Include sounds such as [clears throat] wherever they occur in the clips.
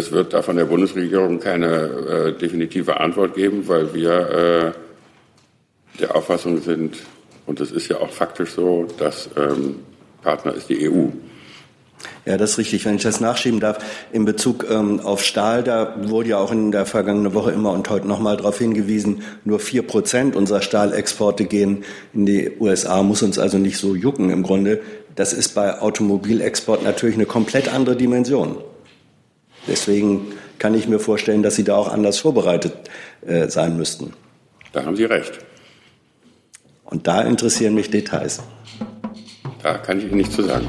Es wird da von der Bundesregierung keine äh, definitive Antwort geben, weil wir äh, der Auffassung sind, und es ist ja auch faktisch so, dass ähm, Partner ist die EU. Ja, das ist richtig. Wenn ich das nachschieben darf, in Bezug ähm, auf Stahl, da wurde ja auch in der vergangenen Woche immer und heute nochmal darauf hingewiesen, nur vier Prozent unserer Stahlexporte gehen in die USA, muss uns also nicht so jucken im Grunde. Das ist bei Automobilexport natürlich eine komplett andere Dimension. Deswegen kann ich mir vorstellen, dass Sie da auch anders vorbereitet äh, sein müssten. Da haben Sie recht. Und da interessieren mich Details. Da kann ich Ihnen nichts zu sagen.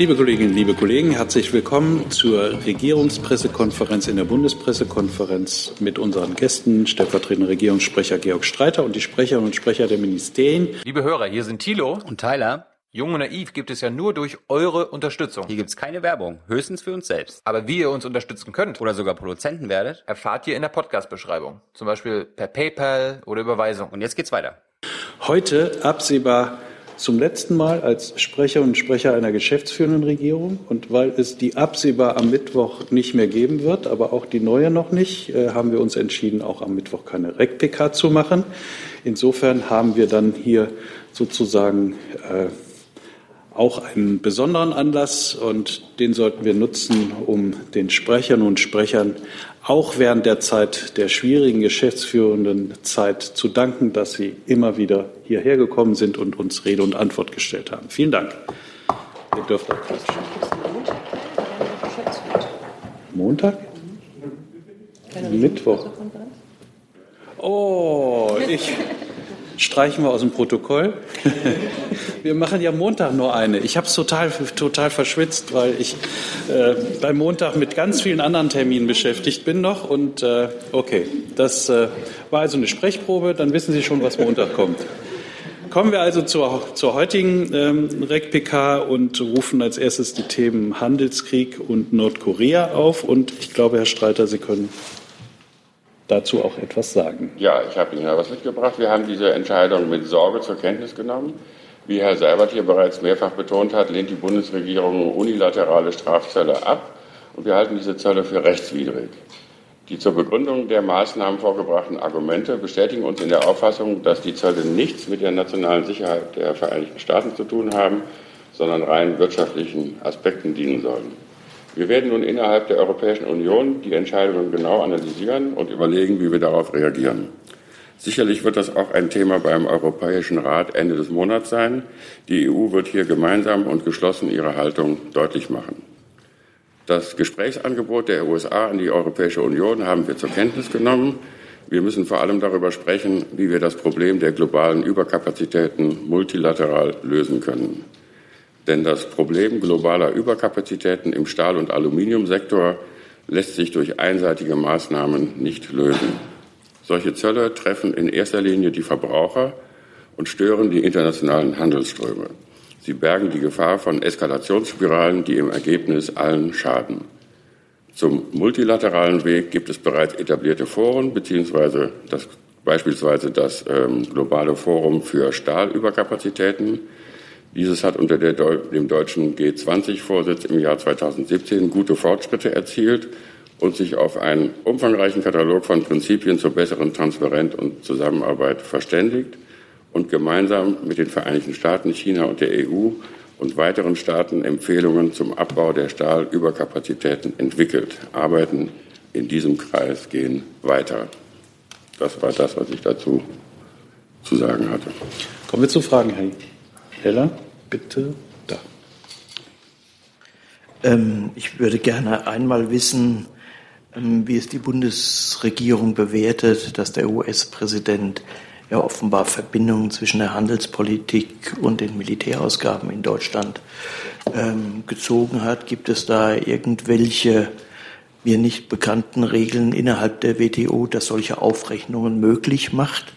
Liebe Kolleginnen, liebe Kollegen, herzlich willkommen zur Regierungspressekonferenz in der Bundespressekonferenz mit unseren Gästen, stellvertretender Regierungssprecher Georg Streiter und die Sprecherinnen und Sprecher der Ministerien. Liebe Hörer, hier sind Thilo und Tyler. Jung und naiv gibt es ja nur durch eure Unterstützung. Hier gibt's keine Werbung, höchstens für uns selbst. Aber wie ihr uns unterstützen könnt oder sogar Produzenten werdet, erfahrt ihr in der Podcast-Beschreibung. Zum Beispiel per PayPal oder Überweisung. Und jetzt geht's weiter. Heute absehbar zum letzten Mal als Sprecher und Sprecher einer geschäftsführenden Regierung. Und weil es die absehbar am Mittwoch nicht mehr geben wird, aber auch die neue noch nicht, äh, haben wir uns entschieden, auch am Mittwoch keine REC-PK zu machen. Insofern haben wir dann hier sozusagen äh, auch einen besonderen Anlass und den sollten wir nutzen, um den Sprechern und Sprechern auch während der Zeit der schwierigen geschäftsführenden Zeit zu danken, dass Sie immer wieder hierher gekommen sind und uns Rede und Antwort gestellt haben. Vielen Dank. Ihr dürft auch klatschen. Montag? Mittwoch. Oh, ich streichen wir aus dem Protokoll. [laughs] wir machen ja Montag nur eine. Ich habe es total, total verschwitzt, weil ich äh, beim Montag mit ganz vielen anderen Terminen beschäftigt bin noch. Und äh, okay, das äh, war also eine Sprechprobe. Dann wissen Sie schon, was Montag kommt. Kommen wir also zur, zur heutigen ähm, REC-PK und rufen als erstes die Themen Handelskrieg und Nordkorea auf. Und ich glaube, Herr Streiter, Sie können dazu auch etwas sagen. Ja, ich habe Ihnen ja was mitgebracht. Wir haben diese Entscheidung mit Sorge zur Kenntnis genommen. Wie Herr Seibert hier bereits mehrfach betont hat, lehnt die Bundesregierung unilaterale Strafzölle ab und wir halten diese Zölle für rechtswidrig. Die zur Begründung der Maßnahmen vorgebrachten Argumente bestätigen uns in der Auffassung, dass die Zölle nichts mit der nationalen Sicherheit der Vereinigten Staaten zu tun haben, sondern rein wirtschaftlichen Aspekten dienen sollen. Wir werden nun innerhalb der Europäischen Union die Entscheidungen genau analysieren und überlegen, wie wir darauf reagieren. Sicherlich wird das auch ein Thema beim Europäischen Rat Ende des Monats sein. Die EU wird hier gemeinsam und geschlossen ihre Haltung deutlich machen. Das Gesprächsangebot der USA an die Europäische Union haben wir zur Kenntnis genommen. Wir müssen vor allem darüber sprechen, wie wir das Problem der globalen Überkapazitäten multilateral lösen können. Denn das Problem globaler Überkapazitäten im Stahl- und Aluminiumsektor lässt sich durch einseitige Maßnahmen nicht lösen. Solche Zölle treffen in erster Linie die Verbraucher und stören die internationalen Handelsströme. Sie bergen die Gefahr von Eskalationsspiralen, die im Ergebnis allen schaden. Zum multilateralen Weg gibt es bereits etablierte Foren, beziehungsweise das, beispielsweise das ähm, globale Forum für Stahlüberkapazitäten, dieses hat unter der, dem deutschen G20-Vorsitz im Jahr 2017 gute Fortschritte erzielt und sich auf einen umfangreichen Katalog von Prinzipien zur besseren Transparenz und Zusammenarbeit verständigt und gemeinsam mit den Vereinigten Staaten, China und der EU und weiteren Staaten Empfehlungen zum Abbau der Stahlüberkapazitäten entwickelt. Arbeiten in diesem Kreis gehen weiter. Das war das, was ich dazu zu sagen hatte. Kommen wir zu Fragen, Herr Heller, bitte da. Ähm, ich würde gerne einmal wissen, ähm, wie es die Bundesregierung bewertet, dass der US-Präsident ja offenbar Verbindungen zwischen der Handelspolitik und den Militärausgaben in Deutschland ähm, gezogen hat. Gibt es da irgendwelche mir nicht bekannten Regeln innerhalb der WTO, dass solche Aufrechnungen möglich macht?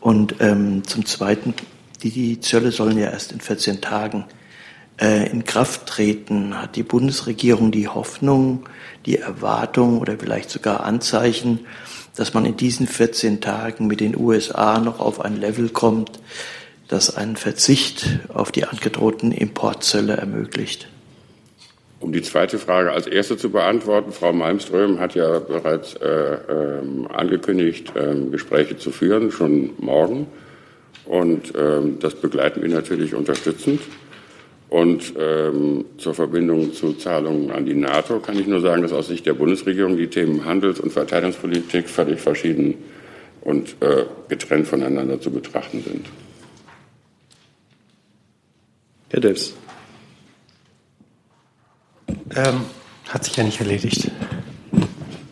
Und ähm, zum Zweiten die, die Zölle sollen ja erst in 14 Tagen äh, in Kraft treten. Hat die Bundesregierung die Hoffnung, die Erwartung oder vielleicht sogar Anzeichen, dass man in diesen 14 Tagen mit den USA noch auf ein Level kommt, das einen Verzicht auf die angedrohten Importzölle ermöglicht? Um die zweite Frage als erste zu beantworten, Frau Malmström hat ja bereits äh, ähm, angekündigt, ähm, Gespräche zu führen, schon morgen. Und ähm, das begleiten wir natürlich unterstützend. Und ähm, zur Verbindung zu Zahlungen an die NATO kann ich nur sagen, dass aus Sicht der Bundesregierung die Themen Handels- und Verteidigungspolitik völlig verschieden und äh, getrennt voneinander zu betrachten sind. Herr Delfs. Ähm, hat sich ja nicht erledigt.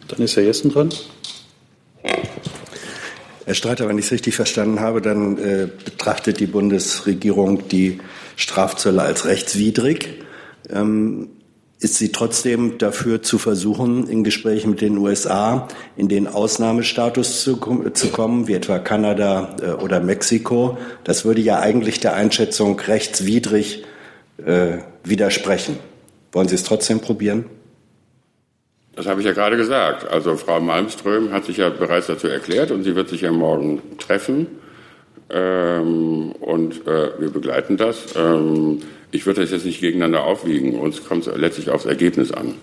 Dann ist Herr Jessen dran. Herr Streiter, wenn ich es richtig verstanden habe, dann äh, betrachtet die Bundesregierung die Strafzölle als rechtswidrig. Ähm, ist sie trotzdem dafür zu versuchen, in Gesprächen mit den USA in den Ausnahmestatus zu, zu kommen, wie etwa Kanada äh, oder Mexiko? Das würde ja eigentlich der Einschätzung rechtswidrig äh, widersprechen. Wollen Sie es trotzdem probieren? Das habe ich ja gerade gesagt. Also Frau Malmström hat sich ja bereits dazu erklärt und sie wird sich ja morgen treffen. Ähm, und äh, wir begleiten das. Ähm, ich würde das jetzt nicht gegeneinander aufwiegen. Uns kommt es letztlich aufs Ergebnis an.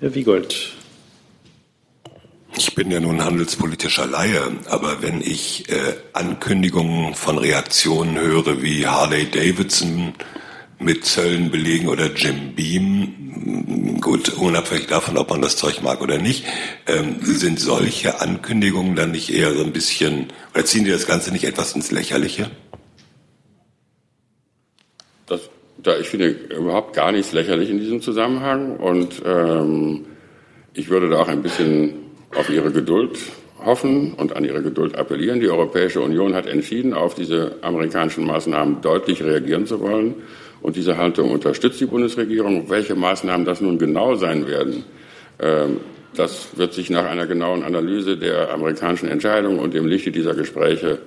Herr Wiegold. Ich bin ja nun handelspolitischer Laie, aber wenn ich äh, Ankündigungen von Reaktionen höre wie Harley Davidson mit Zöllen belegen oder Jim Beam, gut, unabhängig davon, ob man das Zeug mag oder nicht, ähm, sind solche Ankündigungen dann nicht eher so ein bisschen, oder ziehen die das Ganze nicht etwas ins Lächerliche? Das, da, ich finde überhaupt gar nichts lächerlich in diesem Zusammenhang und ähm, ich würde da auch ein bisschen auf Ihre Geduld hoffen und an ihre Geduld appellieren. Die Europäische Union hat entschieden, auf diese amerikanischen Maßnahmen deutlich reagieren zu wollen. Und diese Haltung unterstützt die Bundesregierung. Welche Maßnahmen das nun genau sein werden, ähm, das wird sich nach einer genauen Analyse der amerikanischen Entscheidung und dem Lichte dieser Gespräche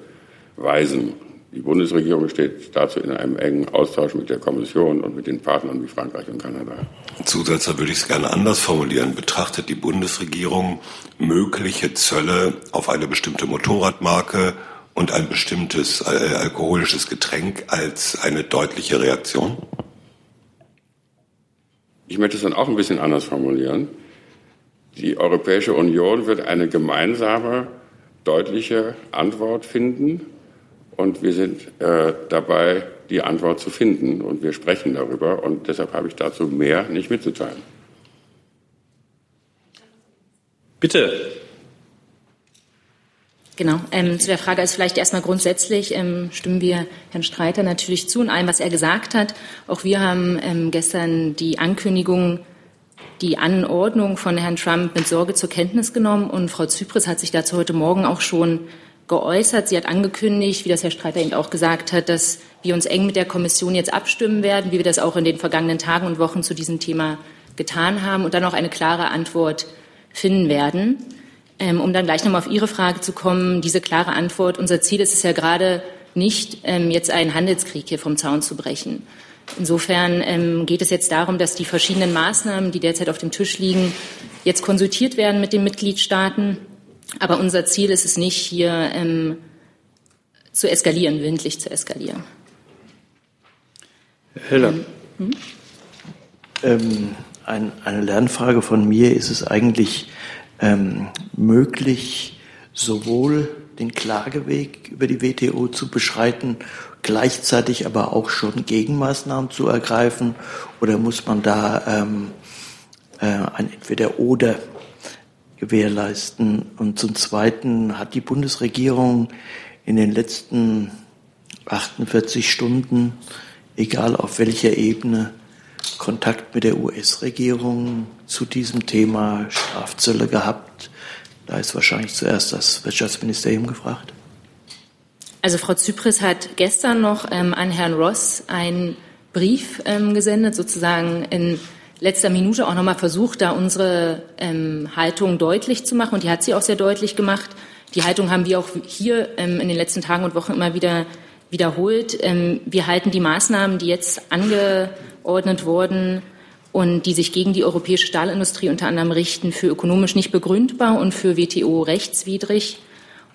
weisen. Die Bundesregierung steht dazu in einem engen Austausch mit der Kommission und mit den Partnern wie Frankreich und Kanada. Zusätzlich würde ich es gerne anders formulieren. Betrachtet die Bundesregierung mögliche Zölle auf eine bestimmte Motorradmarke und ein bestimmtes äh, alkoholisches Getränk als eine deutliche Reaktion? Ich möchte es dann auch ein bisschen anders formulieren. Die Europäische Union wird eine gemeinsame, deutliche Antwort finden und wir sind äh, dabei, die Antwort zu finden und wir sprechen darüber und deshalb habe ich dazu mehr nicht mitzuteilen. Bitte. Genau. Ähm, zu der Frage ist vielleicht erstmal grundsätzlich ähm, stimmen wir Herrn Streiter natürlich zu in allem, was er gesagt hat. Auch wir haben ähm, gestern die Ankündigung, die Anordnung von Herrn Trump mit Sorge zur Kenntnis genommen und Frau Zypris hat sich dazu heute Morgen auch schon geäußert. Sie hat angekündigt, wie das Herr Streiter eben auch gesagt hat, dass wir uns eng mit der Kommission jetzt abstimmen werden, wie wir das auch in den vergangenen Tagen und Wochen zu diesem Thema getan haben und dann auch eine klare Antwort finden werden. Ähm, um dann gleich nochmal auf Ihre Frage zu kommen, diese klare Antwort, unser Ziel ist es ja gerade nicht, ähm, jetzt einen Handelskrieg hier vom Zaun zu brechen. Insofern ähm, geht es jetzt darum, dass die verschiedenen Maßnahmen, die derzeit auf dem Tisch liegen, jetzt konsultiert werden mit den Mitgliedstaaten. Aber unser Ziel ist es nicht, hier ähm, zu eskalieren, windlich zu eskalieren. Herr Heller. Ähm, ähm, ein, eine Lernfrage von mir ist es eigentlich, ähm, möglich, sowohl den Klageweg über die WTO zu beschreiten, gleichzeitig aber auch schon Gegenmaßnahmen zu ergreifen? Oder muss man da ähm, äh, ein Entweder-Oder gewährleisten? Und zum Zweiten hat die Bundesregierung in den letzten 48 Stunden, egal auf welcher Ebene, Kontakt mit der US-Regierung zu diesem Thema Strafzölle gehabt? Da ist wahrscheinlich zuerst das Wirtschaftsministerium gefragt. Also Frau Zypris hat gestern noch ähm, an Herrn Ross einen Brief ähm, gesendet, sozusagen in letzter Minute auch nochmal versucht, da unsere ähm, Haltung deutlich zu machen. Und die hat sie auch sehr deutlich gemacht. Die Haltung haben wir auch hier ähm, in den letzten Tagen und Wochen immer wieder wiederholt. Ähm, wir halten die Maßnahmen, die jetzt angeordnet wurden, und die sich gegen die europäische Stahlindustrie unter anderem richten, für ökonomisch nicht begründbar und für WTO rechtswidrig.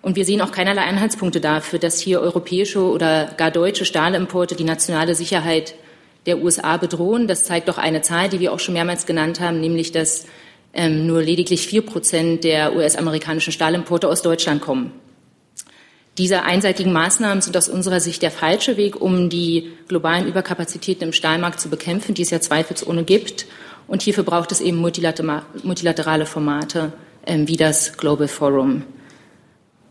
Und wir sehen auch keinerlei Anhaltspunkte dafür, dass hier europäische oder gar deutsche Stahlimporte die nationale Sicherheit der USA bedrohen. Das zeigt doch eine Zahl, die wir auch schon mehrmals genannt haben, nämlich dass ähm, nur lediglich vier Prozent der US-amerikanischen Stahlimporte aus Deutschland kommen. Diese einseitigen Maßnahmen sind aus unserer Sicht der falsche Weg, um die globalen Überkapazitäten im Stahlmarkt zu bekämpfen, die es ja zweifelsohne gibt. Und hierfür braucht es eben multilaterale Formate ähm, wie das Global Forum.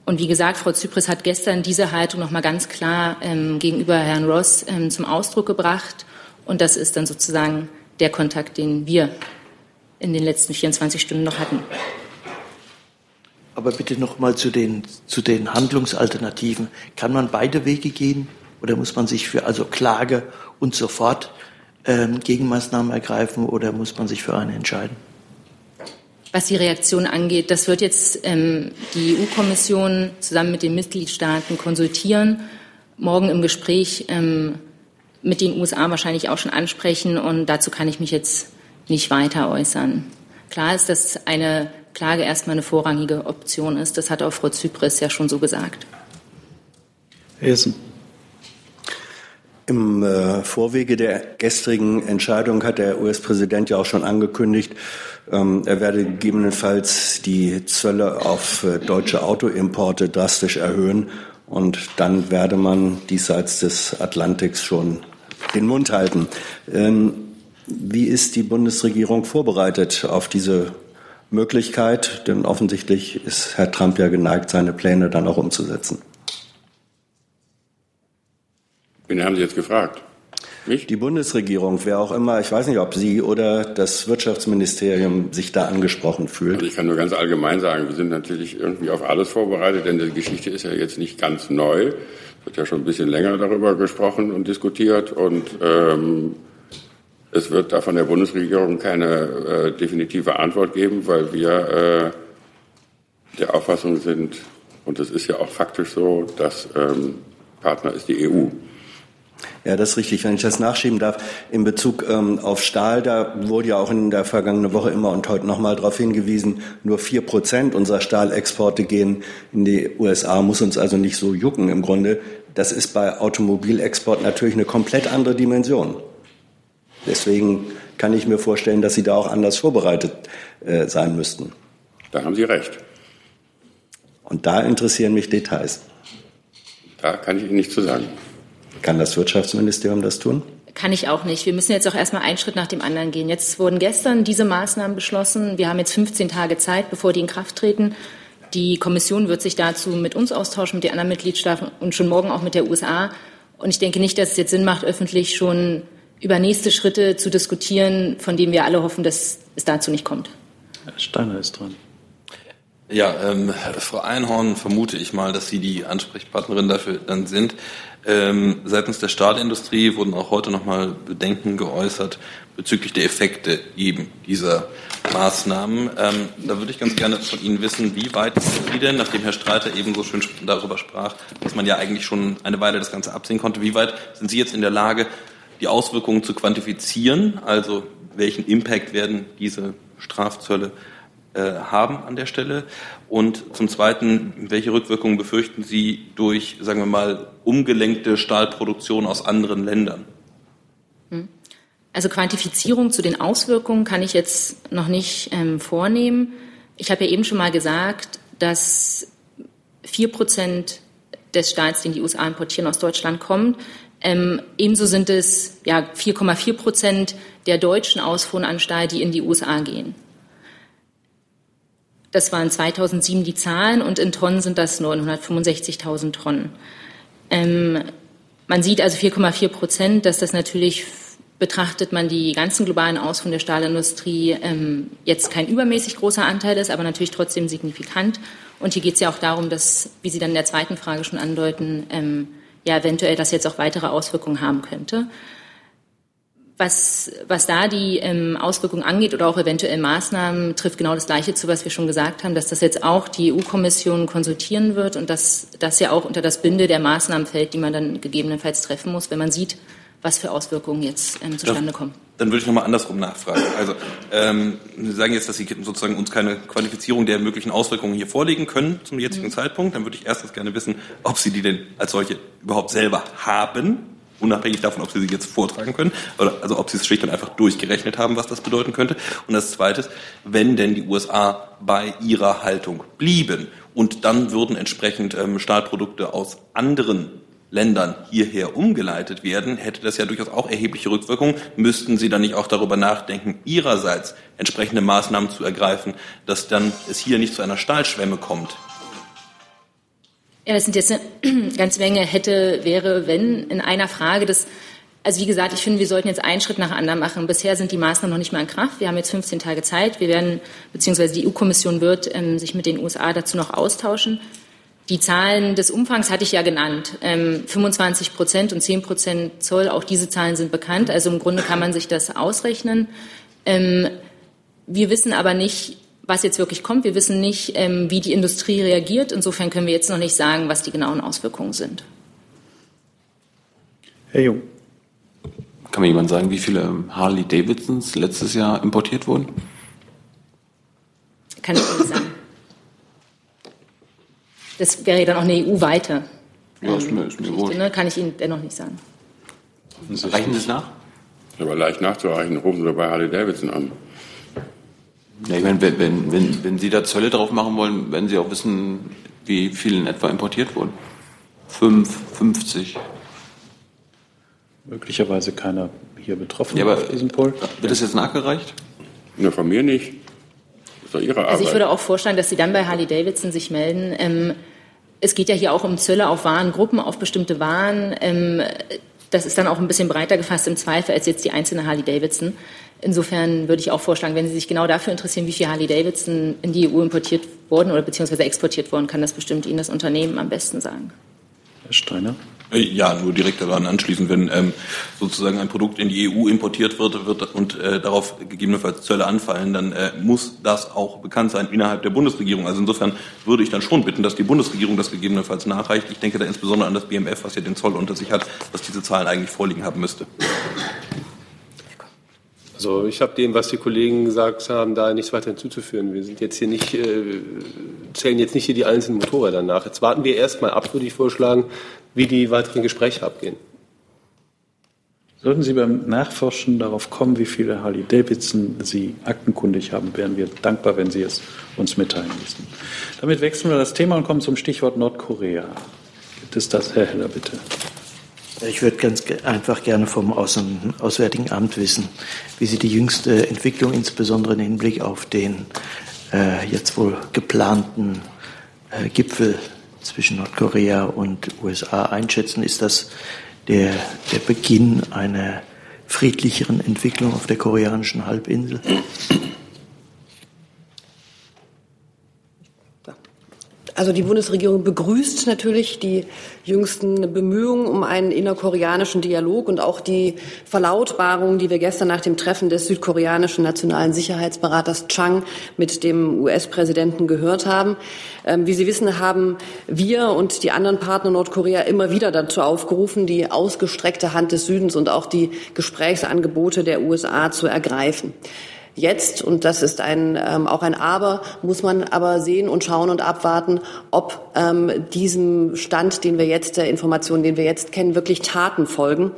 Und wie gesagt, Frau Zypris hat gestern diese Haltung noch mal ganz klar ähm, gegenüber Herrn Ross ähm, zum Ausdruck gebracht. Und das ist dann sozusagen der Kontakt, den wir in den letzten 24 Stunden noch hatten. Aber bitte noch mal zu den, zu den Handlungsalternativen. Kann man beide Wege gehen oder muss man sich für also Klage und sofort ähm, Gegenmaßnahmen ergreifen oder muss man sich für eine entscheiden? Was die Reaktion angeht, das wird jetzt ähm, die EU-Kommission zusammen mit den Mitgliedstaaten konsultieren, morgen im Gespräch ähm, mit den USA wahrscheinlich auch schon ansprechen und dazu kann ich mich jetzt nicht weiter äußern. Klar ist, dass eine Klage erstmal eine vorrangige Option ist. Das hat auch Frau Zypris ja schon so gesagt. Hessen. Im äh, Vorwege der gestrigen Entscheidung hat der US-Präsident ja auch schon angekündigt, ähm, er werde gegebenenfalls die Zölle auf äh, deutsche Autoimporte drastisch erhöhen und dann werde man diesseits des Atlantiks schon den Mund halten. Ähm, wie ist die Bundesregierung vorbereitet auf diese Möglichkeit? Denn offensichtlich ist Herr Trump ja geneigt, seine Pläne dann auch umzusetzen. Wen haben Sie jetzt gefragt? Mich? Die Bundesregierung, wer auch immer, ich weiß nicht, ob Sie oder das Wirtschaftsministerium sich da angesprochen fühlt. Also ich kann nur ganz allgemein sagen, wir sind natürlich irgendwie auf alles vorbereitet, denn die Geschichte ist ja jetzt nicht ganz neu. Es wird ja schon ein bisschen länger darüber gesprochen und diskutiert und ähm, es wird da von der Bundesregierung keine äh, definitive Antwort geben, weil wir äh, der Auffassung sind, und es ist ja auch faktisch so, dass ähm, Partner ist die EU. Ja, das ist richtig. Wenn ich das nachschieben darf, in Bezug ähm, auf Stahl, da wurde ja auch in der vergangenen Woche immer und heute nochmal darauf hingewiesen, nur vier Prozent unserer Stahlexporte gehen in die USA, muss uns also nicht so jucken im Grunde. Das ist bei Automobilexport natürlich eine komplett andere Dimension. Deswegen kann ich mir vorstellen, dass Sie da auch anders vorbereitet äh, sein müssten. Da haben Sie recht. Und da interessieren mich Details. Da kann ich Ihnen nichts zu sagen. Kann das Wirtschaftsministerium das tun? Kann ich auch nicht. Wir müssen jetzt auch erstmal einen Schritt nach dem anderen gehen. Jetzt wurden gestern diese Maßnahmen beschlossen. Wir haben jetzt 15 Tage Zeit, bevor die in Kraft treten. Die Kommission wird sich dazu mit uns austauschen, mit den anderen Mitgliedstaaten und schon morgen auch mit der USA. Und ich denke nicht, dass es jetzt Sinn macht, öffentlich schon über nächste Schritte zu diskutieren, von denen wir alle hoffen, dass es dazu nicht kommt. Herr Steiner ist dran. Ja, ähm, Frau Einhorn vermute ich mal, dass Sie die Ansprechpartnerin dafür dann sind. Ähm, seitens der Stahlindustrie wurden auch heute nochmal Bedenken geäußert bezüglich der Effekte eben dieser Maßnahmen. Ähm, da würde ich ganz gerne von Ihnen wissen, wie weit sind Sie denn, nachdem Herr Streiter eben so schön darüber sprach, dass man ja eigentlich schon eine Weile das Ganze absehen konnte, wie weit sind Sie jetzt in der Lage, die Auswirkungen zu quantifizieren, also welchen Impact werden diese Strafzölle äh, haben an der Stelle? Und zum Zweiten, welche Rückwirkungen befürchten Sie durch, sagen wir mal, umgelenkte Stahlproduktion aus anderen Ländern? Hm. Also Quantifizierung zu den Auswirkungen kann ich jetzt noch nicht ähm, vornehmen. Ich habe ja eben schon mal gesagt, dass vier Prozent des Stahls, den die USA importieren, aus Deutschland kommt. Ähm, ebenso sind es ja 4,4 Prozent der deutschen Ausfuhren an Stahl, die in die USA gehen. Das waren 2007 die Zahlen und in Tonnen sind das 965.000 Tonnen. Ähm, man sieht also 4,4 Prozent, dass das natürlich betrachtet man die ganzen globalen Ausfuhren der Stahlindustrie ähm, jetzt kein übermäßig großer Anteil ist, aber natürlich trotzdem signifikant. Und hier geht es ja auch darum, dass, wie Sie dann in der zweiten Frage schon andeuten, ähm, ja eventuell das jetzt auch weitere Auswirkungen haben könnte. Was, was da die ähm, Auswirkungen angeht oder auch eventuell Maßnahmen, trifft genau das Gleiche zu, was wir schon gesagt haben, dass das jetzt auch die EU-Kommission konsultieren wird und dass das ja auch unter das Binde der Maßnahmen fällt, die man dann gegebenenfalls treffen muss, wenn man sieht, was für Auswirkungen jetzt ähm, zustande kommen. dann würde ich nochmal andersrum nachfragen. Also ähm, Sie sagen jetzt, dass Sie sozusagen uns keine Qualifizierung der möglichen Auswirkungen hier vorlegen können zum jetzigen mhm. Zeitpunkt. Dann würde ich erstens gerne wissen, ob Sie die denn als solche überhaupt selber haben, unabhängig davon, ob Sie sie jetzt vortragen können, oder also ob Sie es schlicht und einfach durchgerechnet haben, was das bedeuten könnte. Und das Zweite, wenn denn die USA bei ihrer Haltung blieben und dann würden entsprechend ähm, Stahlprodukte aus anderen Ländern hierher umgeleitet werden, hätte das ja durchaus auch erhebliche Rückwirkungen. Müssten Sie dann nicht auch darüber nachdenken, Ihrerseits entsprechende Maßnahmen zu ergreifen, dass dann es hier nicht zu einer Stahlschwemme kommt? Ja, das sind jetzt eine [clears throat] ganze Menge hätte, wäre, wenn in einer Frage. Das, also wie gesagt, ich finde, wir sollten jetzt einen Schritt nach anderen machen. Bisher sind die Maßnahmen noch nicht mal in Kraft. Wir haben jetzt 15 Tage Zeit. Wir werden, beziehungsweise die EU-Kommission wird ähm, sich mit den USA dazu noch austauschen. Die Zahlen des Umfangs hatte ich ja genannt. Ähm, 25 Prozent und 10 Prozent Zoll, auch diese Zahlen sind bekannt. Also im Grunde kann man sich das ausrechnen. Ähm, wir wissen aber nicht, was jetzt wirklich kommt. Wir wissen nicht, ähm, wie die Industrie reagiert. Insofern können wir jetzt noch nicht sagen, was die genauen Auswirkungen sind. Herr Jung. Kann mir jemand sagen, wie viele Harley Davidsons letztes Jahr importiert wurden? Kann ich nicht sagen. Das wäre dann auch eine EU-weite. Ja, ist mir, ist mir wohl. Ne? Kann ich Ihnen dennoch nicht sagen. Reichen Sie es nach? Aber leicht nachzureichen, rufen Sie bei Harley Davidson an. Ja, ich meine, wenn, wenn, wenn Sie da Zölle drauf machen wollen, werden Sie auch wissen, wie viel in etwa importiert wurden. Fünf, 50. Möglicherweise keiner hier betroffen ja, aber auf diesem Poll. Wird das jetzt nachgereicht? Ne, von mir nicht doch Ihre Arbeit. Also ich würde auch vorschlagen, dass Sie dann bei Harley Davidson sich melden. Ähm, es geht ja hier auch um Zölle auf Warengruppen, auf bestimmte Waren. Ähm, das ist dann auch ein bisschen breiter gefasst im Zweifel als jetzt die einzelne Harley Davidson. Insofern würde ich auch vorschlagen, wenn Sie sich genau dafür interessieren, wie viel Harley Davidson in die EU importiert wurden oder beziehungsweise exportiert wurden, kann das bestimmt Ihnen das Unternehmen am besten sagen. Herr Steiner. Äh, ja, nur direkt daran anschließen, wenn ähm, sozusagen ein Produkt in die EU importiert wird, wird und äh, darauf gegebenenfalls Zölle anfallen, dann äh, muss das auch bekannt sein innerhalb der Bundesregierung. Also insofern würde ich dann schon bitten, dass die Bundesregierung das gegebenenfalls nachreicht. Ich denke da insbesondere an das BMF, was ja den Zoll unter sich hat, dass diese Zahlen eigentlich vorliegen haben müsste. Also ich habe dem, was die Kollegen gesagt haben, da nichts weiter hinzuzuführen. Wir sind jetzt hier nicht, äh, zählen jetzt nicht hier die einzelnen Motorräder nach. Jetzt warten wir erst mal ab, würde ich vorschlagen, wie die weiteren Gespräche abgehen. Sollten Sie beim Nachforschen darauf kommen, wie viele Harley Davidson Sie aktenkundig haben, wären wir dankbar, wenn Sie es uns mitteilen ließen. Damit wechseln wir das Thema und kommen zum Stichwort Nordkorea. Gibt es das, Herr Heller, bitte? Ich würde ganz einfach gerne vom Auswärtigen Amt wissen, wie Sie die jüngste Entwicklung, insbesondere im Hinblick auf den äh, jetzt wohl geplanten äh, Gipfel zwischen Nordkorea und USA einschätzen. Ist das der, der Beginn einer friedlicheren Entwicklung auf der koreanischen Halbinsel? Also die Bundesregierung begrüßt natürlich die jüngsten Bemühungen um einen innerkoreanischen Dialog und auch die Verlautbarung, die wir gestern nach dem Treffen des südkoreanischen nationalen Sicherheitsberaters Chang mit dem US-Präsidenten gehört haben. Ähm, wie Sie wissen, haben wir und die anderen Partner Nordkorea immer wieder dazu aufgerufen, die ausgestreckte Hand des Südens und auch die Gesprächsangebote der USA zu ergreifen. Jetzt, und das ist ein, ähm, auch ein Aber, muss man aber sehen und schauen und abwarten, ob ähm, diesem Stand, den wir jetzt, der Informationen, den wir jetzt kennen, wirklich Taten folgen.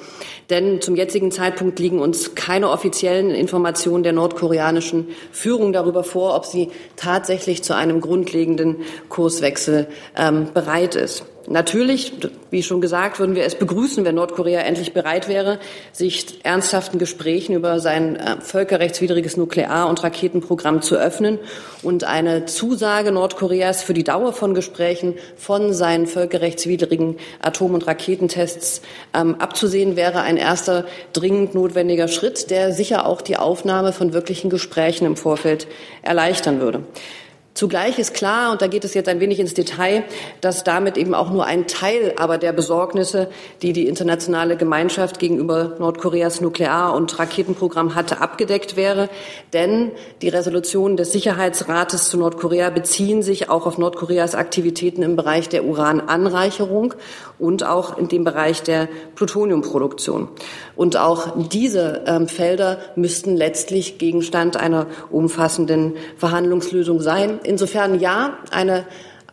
Denn zum jetzigen Zeitpunkt liegen uns keine offiziellen Informationen der nordkoreanischen Führung darüber vor, ob sie tatsächlich zu einem grundlegenden Kurswechsel ähm, bereit ist. Natürlich, wie schon gesagt, würden wir es begrüßen, wenn Nordkorea endlich bereit wäre, sich ernsthaften Gesprächen über sein äh, völkerrechtswidriges Nuklear- und Raketenprogramm zu öffnen und eine Zusage Nordkoreas für die Dauer von Gesprächen von seinen völkerrechtswidrigen Atom- und Raketentests ähm, abzusehen, wäre ein erster dringend notwendiger Schritt, der sicher auch die Aufnahme von wirklichen Gesprächen im Vorfeld erleichtern würde. Zugleich ist klar, und da geht es jetzt ein wenig ins Detail, dass damit eben auch nur ein Teil aber der Besorgnisse, die die internationale Gemeinschaft gegenüber Nordkoreas Nuklear- und Raketenprogramm hatte, abgedeckt wäre. Denn die Resolutionen des Sicherheitsrates zu Nordkorea beziehen sich auch auf Nordkoreas Aktivitäten im Bereich der Urananreicherung und auch in dem Bereich der Plutoniumproduktion. Und auch diese ähm, Felder müssten letztlich Gegenstand einer umfassenden Verhandlungslösung sein. Insofern ja, eine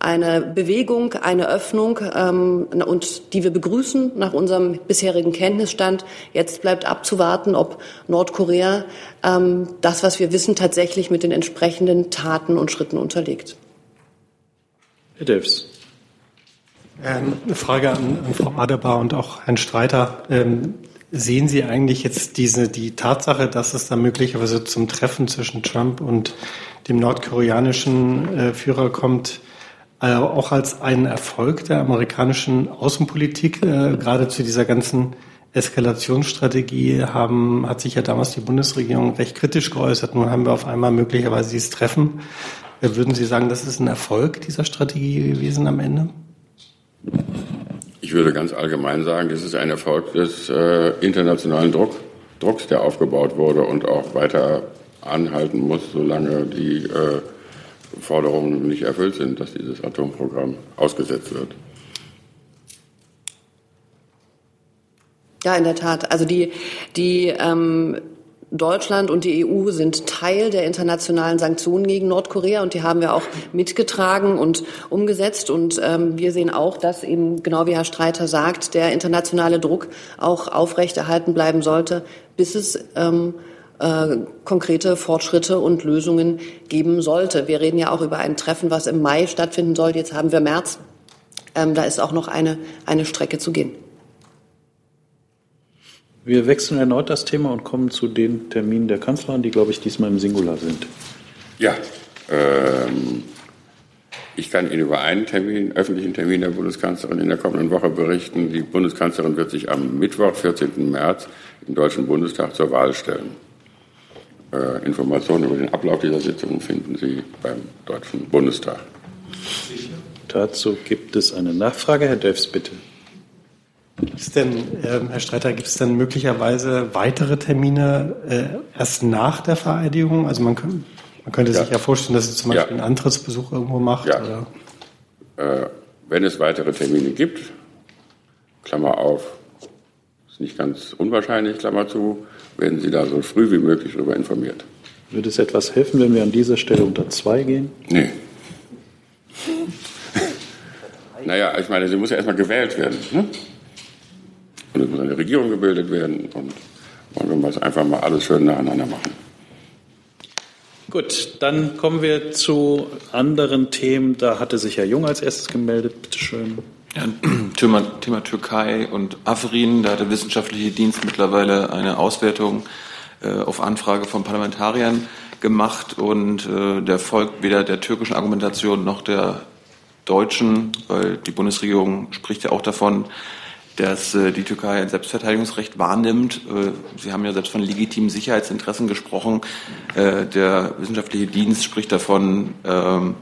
eine Bewegung, eine Öffnung ähm, und die wir begrüßen nach unserem bisherigen Kenntnisstand. Jetzt bleibt abzuwarten, ob Nordkorea ähm, das, was wir wissen, tatsächlich mit den entsprechenden Taten und Schritten unterlegt. Herr Delfs. Ähm, eine Frage an, an, Frau Adebar und auch Herrn Streiter. Sehen Sie eigentlich jetzt diese, die Tatsache, dass es da möglicherweise zum Treffen zwischen Trump und dem nordkoreanischen äh, Führer kommt, äh, auch als einen Erfolg der amerikanischen Außenpolitik, äh, gerade zu dieser ganzen Eskalationsstrategie haben, hat sich ja damals die Bundesregierung recht kritisch geäußert. Nun haben wir auf einmal möglicherweise dieses Treffen. Äh, würden Sie sagen, das ist ein Erfolg dieser Strategie gewesen am Ende? Ich würde ganz allgemein sagen, das ist ein Erfolg des äh, internationalen Druck, Drucks, der aufgebaut wurde und auch weiter anhalten muss, solange die äh, Forderungen nicht erfüllt sind, dass dieses Atomprogramm ausgesetzt wird. Ja, in der Tat. Also die, die ähm, Deutschland und die EU sind Teil der internationalen Sanktionen gegen Nordkorea und die haben wir auch mitgetragen und umgesetzt. Und ähm, wir sehen auch, dass eben, genau wie Herr Streiter sagt, der internationale Druck auch aufrechterhalten bleiben sollte, bis es ähm, äh, konkrete Fortschritte und Lösungen geben sollte. Wir reden ja auch über ein Treffen, was im Mai stattfinden soll. Jetzt haben wir März. Ähm, da ist auch noch eine, eine Strecke zu gehen. Wir wechseln erneut das Thema und kommen zu den Terminen der Kanzlerin, die, glaube ich, diesmal im Singular sind. Ja, ähm, ich kann Ihnen über einen Termin, öffentlichen Termin der Bundeskanzlerin in der kommenden Woche berichten. Die Bundeskanzlerin wird sich am Mittwoch, 14. März, im Deutschen Bundestag zur Wahl stellen. Äh, Informationen über den Ablauf dieser Sitzung finden Sie beim Deutschen Bundestag. Dazu gibt es eine Nachfrage. Herr Delfs, bitte. Gibt's denn, äh, Herr Streiter, gibt es denn möglicherweise weitere Termine äh, erst nach der Vereidigung? Also man, kann, man könnte ja. sich ja vorstellen, dass Sie zum Beispiel ja. einen Antrittsbesuch irgendwo macht. Ja. Äh, wenn es weitere Termine gibt, Klammer auf, ist nicht ganz unwahrscheinlich, Klammer zu, werden Sie da so früh wie möglich darüber informiert. Würde es etwas helfen, wenn wir an dieser Stelle unter zwei gehen? Nee. [laughs] naja, ich meine, sie muss ja erstmal gewählt werden. Ne? Und es muss eine Regierung gebildet werden und wollen wir es einfach mal alles schön nacheinander machen. Gut, dann kommen wir zu anderen Themen. Da hatte sich Herr Jung als erstes gemeldet. Bitte schön. Ja, [clears throat] Thema, Thema Türkei und Afrin. Da hat der wissenschaftliche Dienst mittlerweile eine Auswertung äh, auf Anfrage von Parlamentariern gemacht und äh, der folgt weder der türkischen Argumentation noch der deutschen, weil die Bundesregierung spricht ja auch davon, dass äh, die Türkei ein Selbstverteidigungsrecht wahrnimmt. Äh, Sie haben ja selbst von legitimen Sicherheitsinteressen gesprochen. Äh, der wissenschaftliche Dienst spricht davon, ähm,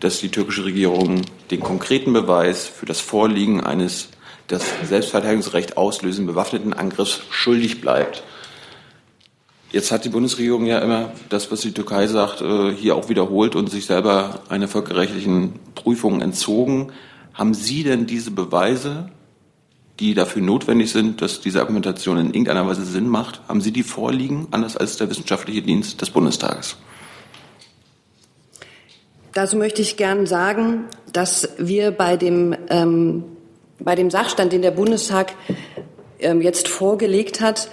dass die türkische Regierung den konkreten Beweis für das Vorliegen eines das Selbstverteidigungsrecht auslösenden bewaffneten Angriffs schuldig bleibt. Jetzt hat die Bundesregierung ja immer das, was die Türkei sagt, hier auch wiederholt und sich selber einer völkerrechtlichen Prüfung entzogen. Haben Sie denn diese Beweise die dafür notwendig sind, dass diese Argumentation in irgendeiner Weise Sinn macht? Haben Sie die vorliegen, anders als der wissenschaftliche Dienst des Bundestages? Dazu möchte ich gern sagen, dass wir bei dem, ähm, bei dem Sachstand, den der Bundestag ähm, jetzt vorgelegt hat,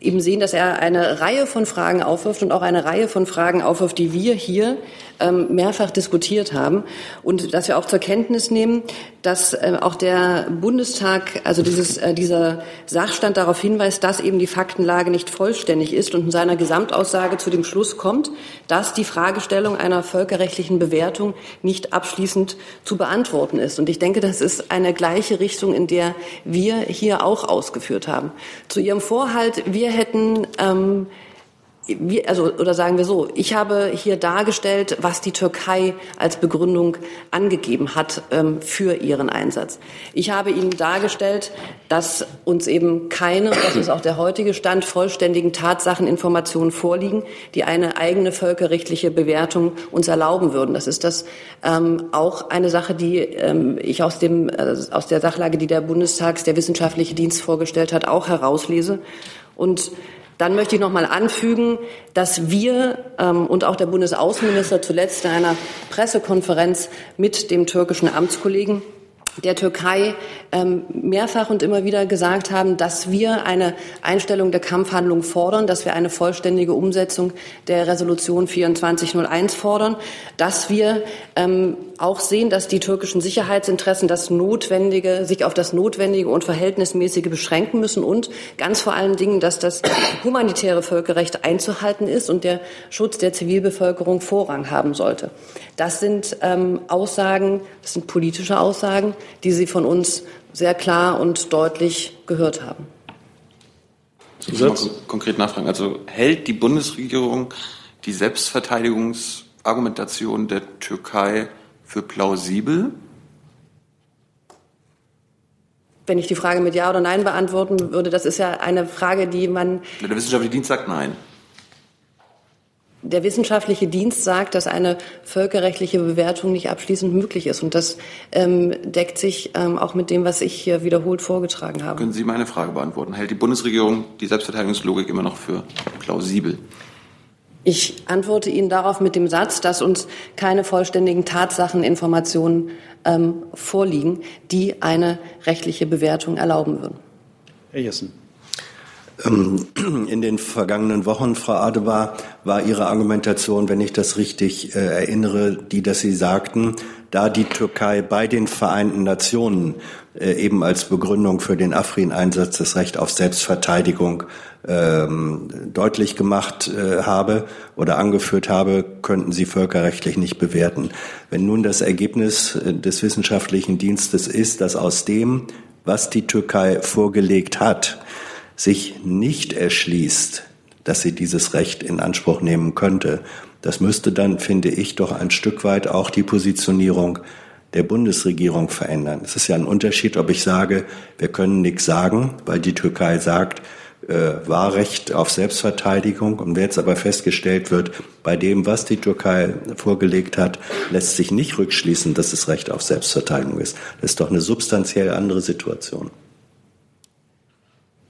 eben sehen, dass er eine Reihe von Fragen aufwirft und auch eine Reihe von Fragen aufwirft, die wir hier ähm, mehrfach diskutiert haben und dass wir auch zur Kenntnis nehmen, dass äh, auch der Bundestag, also dieses, äh, dieser Sachstand darauf hinweist, dass eben die Faktenlage nicht vollständig ist und in seiner Gesamtaussage zu dem Schluss kommt, dass die Fragestellung einer völkerrechtlichen Bewertung nicht abschließend zu beantworten ist. Und ich denke, das ist eine gleiche Richtung, in der wir hier auch ausgeführt haben. Zu Ihrem Vorhalt, wir hätten ähm, wir, also, oder sagen wir so, ich habe hier dargestellt, was die Türkei als Begründung angegeben hat ähm, für ihren Einsatz. Ich habe Ihnen dargestellt, dass uns eben keine, und das ist auch der heutige Stand, vollständigen Tatsacheninformationen vorliegen, die eine eigene völkerrechtliche Bewertung uns erlauben würden. Das ist das ähm, auch eine Sache, die ähm, ich aus, dem, äh, aus der Sachlage, die der Bundestags, der wissenschaftliche Dienst vorgestellt hat, auch herauslese. Und dann möchte ich noch mal anfügen, dass wir ähm, und auch der Bundesaußenminister zuletzt in einer Pressekonferenz mit dem türkischen Amtskollegen der Türkei ähm, mehrfach und immer wieder gesagt haben, dass wir eine Einstellung der Kampfhandlung fordern, dass wir eine vollständige Umsetzung der Resolution 2401 fordern, dass wir ähm, auch sehen, dass die türkischen Sicherheitsinteressen das Notwendige, sich auf das Notwendige und Verhältnismäßige beschränken müssen und ganz vor allen Dingen, dass das [coughs] humanitäre Völkerrecht einzuhalten ist und der Schutz der Zivilbevölkerung Vorrang haben sollte. Das sind ähm, Aussagen, das sind politische Aussagen, die Sie von uns sehr klar und deutlich gehört haben. Ich mal konkret nachfragen. Also hält die Bundesregierung die Selbstverteidigungsargumentation der Türkei für plausibel? Wenn ich die Frage mit Ja oder Nein beantworten würde, das ist ja eine Frage, die man. Der wissenschaftliche Dienst sagt Nein. Der wissenschaftliche Dienst sagt, dass eine völkerrechtliche Bewertung nicht abschließend möglich ist. Und das ähm, deckt sich ähm, auch mit dem, was ich hier wiederholt vorgetragen habe. Können Sie meine Frage beantworten? Hält die Bundesregierung die Selbstverteidigungslogik immer noch für plausibel? Ich antworte Ihnen darauf mit dem Satz, dass uns keine vollständigen Tatsacheninformationen ähm, vorliegen, die eine rechtliche Bewertung erlauben würden. Herr Jessen. Ähm, [clears throat] in den vergangenen Wochen, Frau Adebar, war Ihre Argumentation, wenn ich das richtig äh, erinnere, die, dass Sie sagten, da die Türkei bei den Vereinten Nationen äh, eben als Begründung für den Afrin-Einsatz das Recht auf Selbstverteidigung ähm, deutlich gemacht äh, habe oder angeführt habe, könnten Sie völkerrechtlich nicht bewerten. Wenn nun das Ergebnis des wissenschaftlichen Dienstes ist, dass aus dem, was die Türkei vorgelegt hat, sich nicht erschließt, dass sie dieses Recht in Anspruch nehmen könnte. Das müsste dann, finde ich, doch ein Stück weit auch die Positionierung der Bundesregierung verändern. Es ist ja ein Unterschied, ob ich sage, wir können nichts sagen, weil die Türkei sagt, äh, Wahrrecht auf Selbstverteidigung. Und wenn jetzt aber festgestellt wird, bei dem, was die Türkei vorgelegt hat, lässt sich nicht rückschließen, dass es Recht auf Selbstverteidigung ist. Das ist doch eine substanziell andere Situation.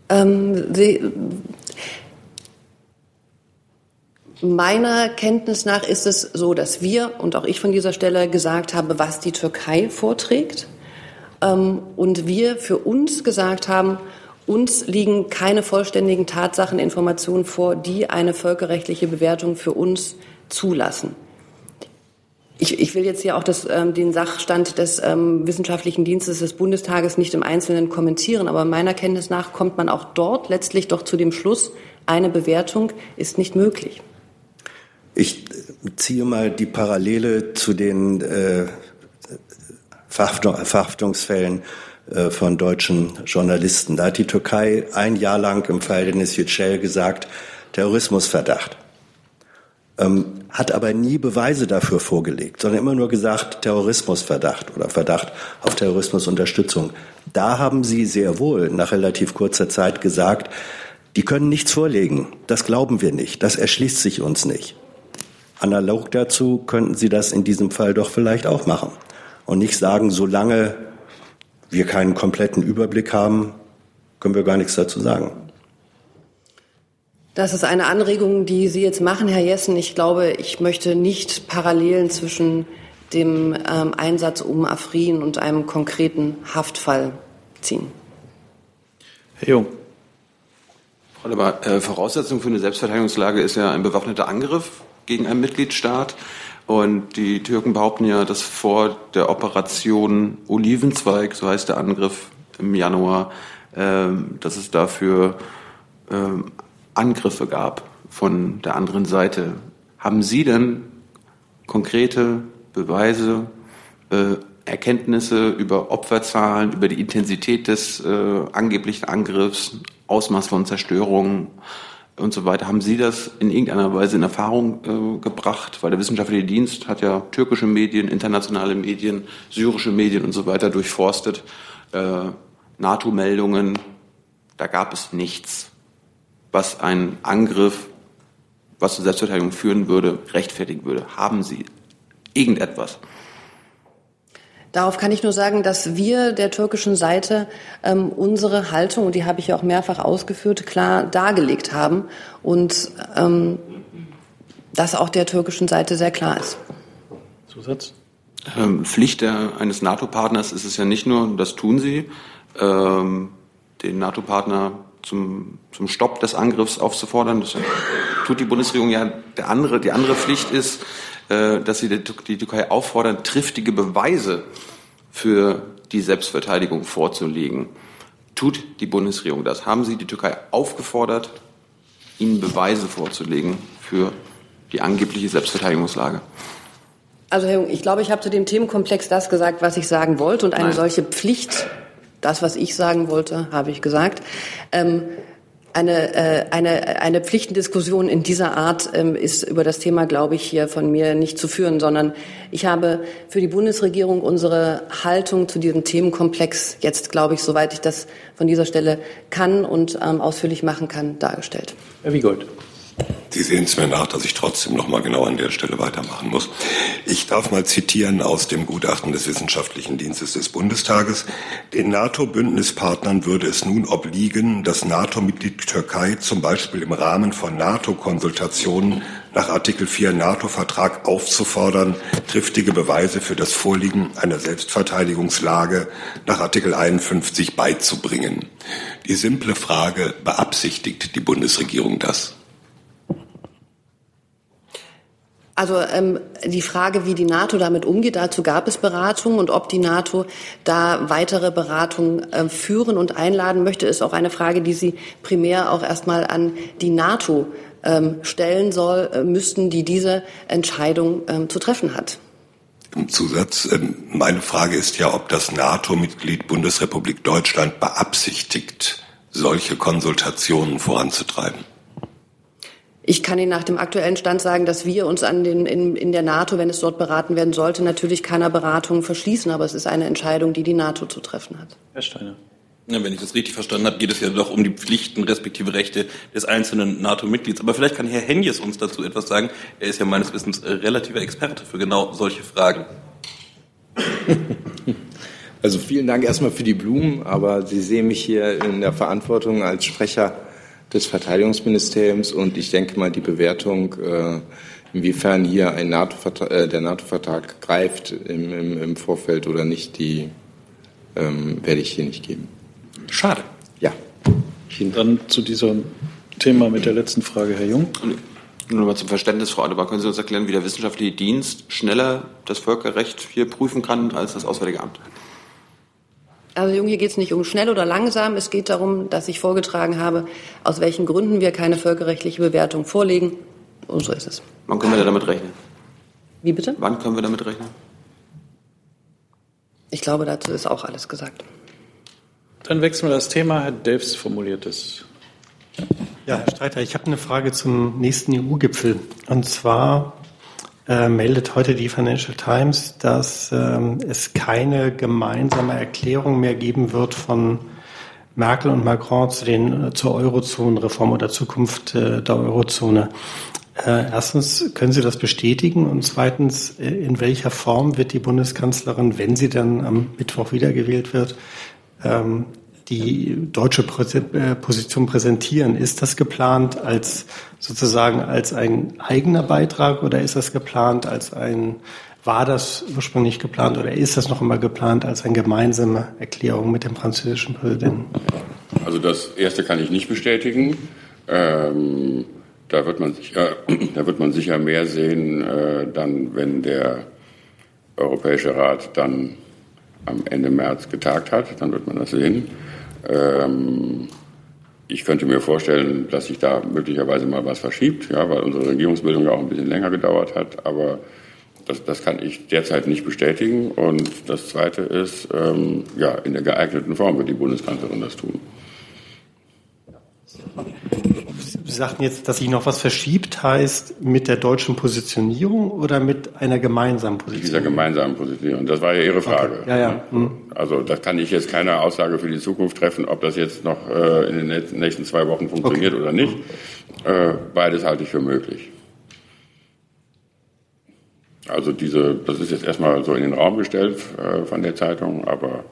Ähm, Sie, meiner Kenntnis nach ist es so, dass wir und auch ich von dieser Stelle gesagt habe, was die Türkei vorträgt. Ähm, und wir für uns gesagt haben, uns liegen keine vollständigen Tatsacheninformationen vor, die eine völkerrechtliche Bewertung für uns zulassen. Ich, ich will jetzt hier auch das, ähm, den Sachstand des ähm, wissenschaftlichen Dienstes des Bundestages nicht im Einzelnen kommentieren, aber meiner Kenntnis nach kommt man auch dort letztlich doch zu dem Schluss, eine Bewertung ist nicht möglich. Ich ziehe mal die Parallele zu den äh, Verhaftungsfällen äh, von deutschen Journalisten. Da hat die Türkei ein Jahr lang im Fall Dennis Yücel gesagt, Terrorismusverdacht ähm, hat aber nie Beweise dafür vorgelegt, sondern immer nur gesagt Terrorismusverdacht oder Verdacht auf Terrorismusunterstützung. Da haben Sie sehr wohl nach relativ kurzer Zeit gesagt, die können nichts vorlegen. Das glauben wir nicht. Das erschließt sich uns nicht. Analog dazu könnten Sie das in diesem Fall doch vielleicht auch machen und nicht sagen, solange wir keinen kompletten Überblick haben, können wir gar nichts dazu sagen. Das ist eine Anregung, die Sie jetzt machen, Herr Jessen. Ich glaube, ich möchte nicht Parallelen zwischen dem ähm, Einsatz um Afrin und einem konkreten Haftfall ziehen. Herr Jung. Frau Leber, äh, Voraussetzung für eine Selbstverteidigungslage ist ja ein bewaffneter Angriff gegen einen Mitgliedstaat. Und die Türken behaupten ja, dass vor der Operation Olivenzweig, so heißt der Angriff im Januar, äh, dass es dafür äh, Angriffe gab von der anderen Seite. Haben Sie denn konkrete Beweise, äh, Erkenntnisse über Opferzahlen, über die Intensität des äh, angeblichen Angriffs, Ausmaß von Zerstörung, und so weiter. Haben Sie das in irgendeiner Weise in Erfahrung äh, gebracht? Weil der wissenschaftliche Dienst hat ja türkische Medien, internationale Medien, syrische Medien und so weiter durchforstet. Äh, NATO-Meldungen, da gab es nichts, was einen Angriff, was zur Selbstverteidigung führen würde, rechtfertigen würde. Haben Sie irgendetwas? Darauf kann ich nur sagen, dass wir der türkischen Seite ähm, unsere Haltung, und die habe ich ja auch mehrfach ausgeführt, klar dargelegt haben und ähm, das auch der türkischen Seite sehr klar ist. Zusatz? Ähm, Pflicht der, eines NATO-Partners ist es ja nicht nur, das tun sie, ähm, den NATO-Partner zum, zum Stopp des Angriffs aufzufordern. Das tut die Bundesregierung ja. Der andere, die andere Pflicht ist, äh, dass sie die Türkei auffordern, triftige Beweise für die Selbstverteidigung vorzulegen. Tut die Bundesregierung das? Haben Sie die Türkei aufgefordert, ihnen Beweise vorzulegen für die angebliche Selbstverteidigungslage? Also Herr Jung, ich glaube, ich habe zu dem Themenkomplex das gesagt, was ich sagen wollte. Und eine Nein. solche Pflicht, das, was ich sagen wollte, habe ich gesagt. Ähm, eine, äh, eine, eine Pflichtendiskussion in dieser Art ähm, ist über das Thema, glaube ich, hier von mir nicht zu führen, sondern ich habe für die Bundesregierung unsere Haltung zu diesem Themenkomplex jetzt, glaube ich, soweit ich das von dieser Stelle kann und ähm, ausführlich machen kann, dargestellt. Herr Wiegold. Sie sehen es mir nach, dass ich trotzdem noch mal genau an der Stelle weitermachen muss. Ich darf mal zitieren aus dem Gutachten des Wissenschaftlichen Dienstes des Bundestages. Den NATO-Bündnispartnern würde es nun obliegen, das NATO-Mitglied Türkei zum Beispiel im Rahmen von NATO-Konsultationen nach Artikel 4 NATO-Vertrag aufzufordern, triftige Beweise für das Vorliegen einer Selbstverteidigungslage nach Artikel 51 beizubringen. Die simple Frage, beabsichtigt die Bundesregierung das? Also ähm, die Frage, wie die NATO damit umgeht, dazu gab es Beratungen und ob die NATO da weitere Beratungen äh, führen und einladen möchte, ist auch eine Frage, die sie primär auch erstmal an die NATO ähm, stellen soll, äh, müssten, die diese Entscheidung ähm, zu treffen hat. Im Zusatz, ähm, meine Frage ist ja, ob das NATO-Mitglied Bundesrepublik Deutschland beabsichtigt, solche Konsultationen voranzutreiben. Ich kann Ihnen nach dem aktuellen Stand sagen, dass wir uns an den, in, in der NATO, wenn es dort beraten werden sollte, natürlich keiner Beratung verschließen. Aber es ist eine Entscheidung, die die NATO zu treffen hat. Herr Steiner. Ja, wenn ich das richtig verstanden habe, geht es ja doch um die Pflichten respektive Rechte des einzelnen NATO-Mitglieds. Aber vielleicht kann Herr Henjes uns dazu etwas sagen. Er ist ja meines Wissens relativer Experte für genau solche Fragen. Also vielen Dank erstmal für die Blumen, aber Sie sehen mich hier in der Verantwortung als Sprecher des Verteidigungsministeriums und ich denke mal, die Bewertung, äh, inwiefern hier ein NATO äh, der NATO-Vertrag greift im, im, im, Vorfeld oder nicht, die ähm, werde ich hier nicht geben. Schade. Ja. Dann zu diesem Thema mit der letzten Frage, Herr Jung. Nur mal zum Verständnis, Frau Adebar, können Sie uns erklären, wie der wissenschaftliche Dienst schneller das Völkerrecht hier prüfen kann als das Auswärtige Amt? Also Jung, hier geht es nicht um schnell oder langsam. Es geht darum, dass ich vorgetragen habe, aus welchen Gründen wir keine völkerrechtliche Bewertung vorlegen. Und so ist es. Wann können wir damit rechnen? Wie bitte? Wann können wir damit rechnen? Ich glaube, dazu ist auch alles gesagt. Dann wechseln wir das Thema. Herr Delfs formuliert es. Ja, Herr Streiter, ich habe eine Frage zum nächsten EU-Gipfel. Und zwar äh, meldet heute die Financial Times, dass ähm, es keine gemeinsame Erklärung mehr geben wird von Merkel und Macron zu den, zur Eurozonenreform oder Zukunft äh, der Eurozone. Äh, erstens, können Sie das bestätigen? Und zweitens, äh, in welcher Form wird die Bundeskanzlerin, wenn sie dann am Mittwoch wiedergewählt wird, ähm, die deutsche äh, Position präsentieren. Ist das geplant als sozusagen als ein eigener Beitrag oder ist das geplant als ein, war das ursprünglich geplant oder ist das noch immer geplant als eine gemeinsame Erklärung mit dem französischen Präsidenten? Also das erste kann ich nicht bestätigen. Ähm, da wird man sicher, [clears throat] da wird man sicher mehr sehen, äh, dann, wenn der Europäische Rat dann am Ende März getagt hat, dann wird man das sehen. Ähm, ich könnte mir vorstellen, dass sich da möglicherweise mal was verschiebt, ja, weil unsere Regierungsbildung ja auch ein bisschen länger gedauert hat. Aber das, das kann ich derzeit nicht bestätigen. Und das Zweite ist, ähm, ja, in der geeigneten Form wird die Bundeskanzlerin das tun. Sie sagten jetzt, dass sich noch was verschiebt, heißt mit der deutschen Positionierung oder mit einer gemeinsamen Positionierung? Dieser gemeinsamen Positionierung. Das war ja Ihre Frage. Okay. Ja, ja. Mhm. Also da kann ich jetzt keine Aussage für die Zukunft treffen, ob das jetzt noch äh, in den nächsten zwei Wochen funktioniert okay. oder nicht. Äh, beides halte ich für möglich. Also diese, das ist jetzt erstmal so in den Raum gestellt äh, von der Zeitung, aber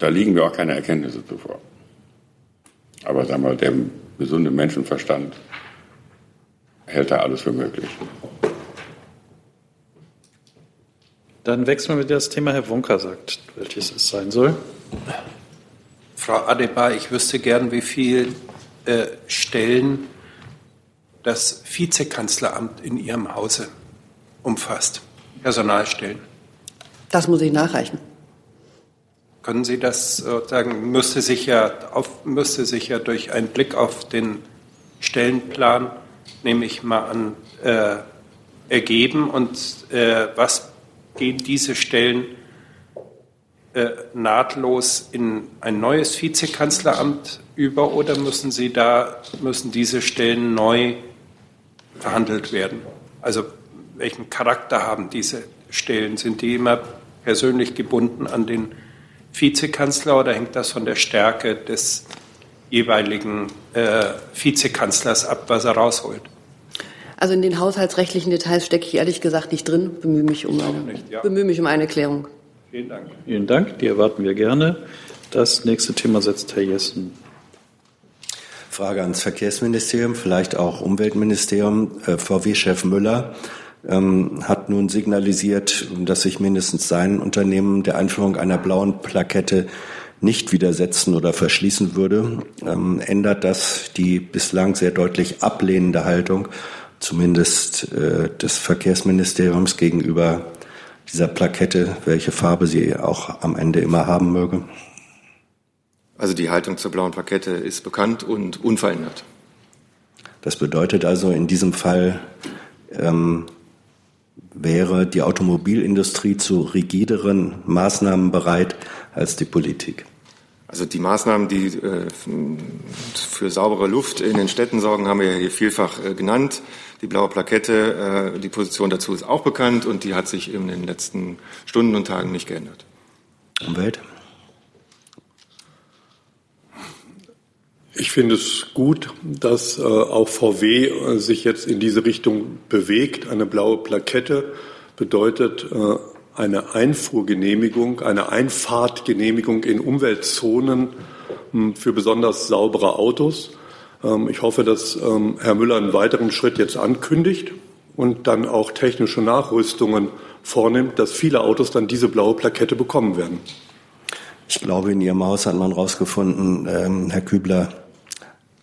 da liegen mir auch keine Erkenntnisse zuvor. Aber sagen wir, der gesunde Menschenverstand hält da alles für möglich. Dann wechseln wir mit das Thema. Herr Wonka sagt, welches es sein soll. Frau Adebar, ich wüsste gern, wie viele äh, Stellen das Vizekanzleramt in Ihrem Hause umfasst. Personalstellen. Das muss ich nachreichen. Können Sie das sozusagen, müsste sich ja, auf, müsste sich ja durch einen Blick auf den Stellenplan, nehme ich mal an, äh, ergeben. Und äh, was gehen diese Stellen äh, nahtlos in ein neues Vizekanzleramt über oder müssen Sie da, müssen diese Stellen neu verhandelt werden? Also welchen Charakter haben diese Stellen? Sind die immer persönlich gebunden an den Vizekanzler oder hängt das von der Stärke des jeweiligen äh, Vizekanzlers ab, was er rausholt? Also in den haushaltsrechtlichen Details stecke ich ehrlich gesagt nicht drin, bemühe mich um eine, nicht, ja. bemühe mich um eine Klärung. Vielen Dank. Vielen Dank, die erwarten wir gerne. Das nächste Thema setzt Herr Jessen. Frage ans Verkehrsministerium, vielleicht auch Umweltministerium. Äh, VW-Chef Müller ähm, hat nun signalisiert, dass sich mindestens sein Unternehmen der Einführung einer blauen Plakette nicht widersetzen oder verschließen würde, ähm, ändert das die bislang sehr deutlich ablehnende Haltung, zumindest äh, des Verkehrsministeriums gegenüber dieser Plakette, welche Farbe sie auch am Ende immer haben möge? Also die Haltung zur blauen Plakette ist bekannt und unverändert. Das bedeutet also in diesem Fall ähm, wäre die Automobilindustrie zu rigideren Maßnahmen bereit als die Politik? Also die Maßnahmen, die äh, für saubere Luft in den Städten sorgen, haben wir hier vielfach äh, genannt. Die blaue Plakette, äh, die Position dazu ist auch bekannt und die hat sich in den letzten Stunden und Tagen nicht geändert. Umwelt? Ich finde es gut, dass äh, auch VW äh, sich jetzt in diese Richtung bewegt. Eine blaue Plakette bedeutet äh, eine Einfuhrgenehmigung, eine Einfahrtgenehmigung in Umweltzonen hm, für besonders saubere Autos. Ähm, ich hoffe, dass ähm, Herr Müller einen weiteren Schritt jetzt ankündigt und dann auch technische Nachrüstungen vornimmt, dass viele Autos dann diese blaue Plakette bekommen werden. Ich glaube, in Ihrem Haus hat man herausgefunden, ähm, Herr Kübler,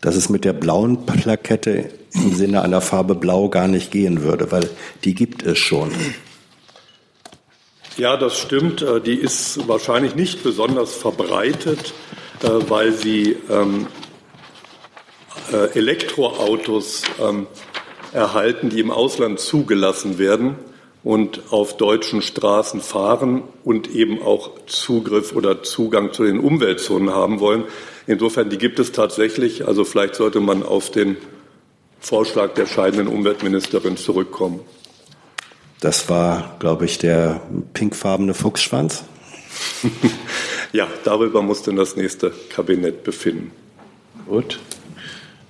dass es mit der blauen Plakette im Sinne einer Farbe Blau gar nicht gehen würde, weil die gibt es schon. Ja, das stimmt. Äh, die ist wahrscheinlich nicht besonders verbreitet, äh, weil sie ähm, äh, Elektroautos ähm, erhalten, die im Ausland zugelassen werden und auf deutschen Straßen fahren und eben auch Zugriff oder Zugang zu den Umweltzonen haben wollen. Insofern, die gibt es tatsächlich. Also vielleicht sollte man auf den Vorschlag der scheidenden Umweltministerin zurückkommen. Das war, glaube ich, der pinkfarbene Fuchsschwanz. [laughs] ja, darüber muss denn das nächste Kabinett befinden. Gut.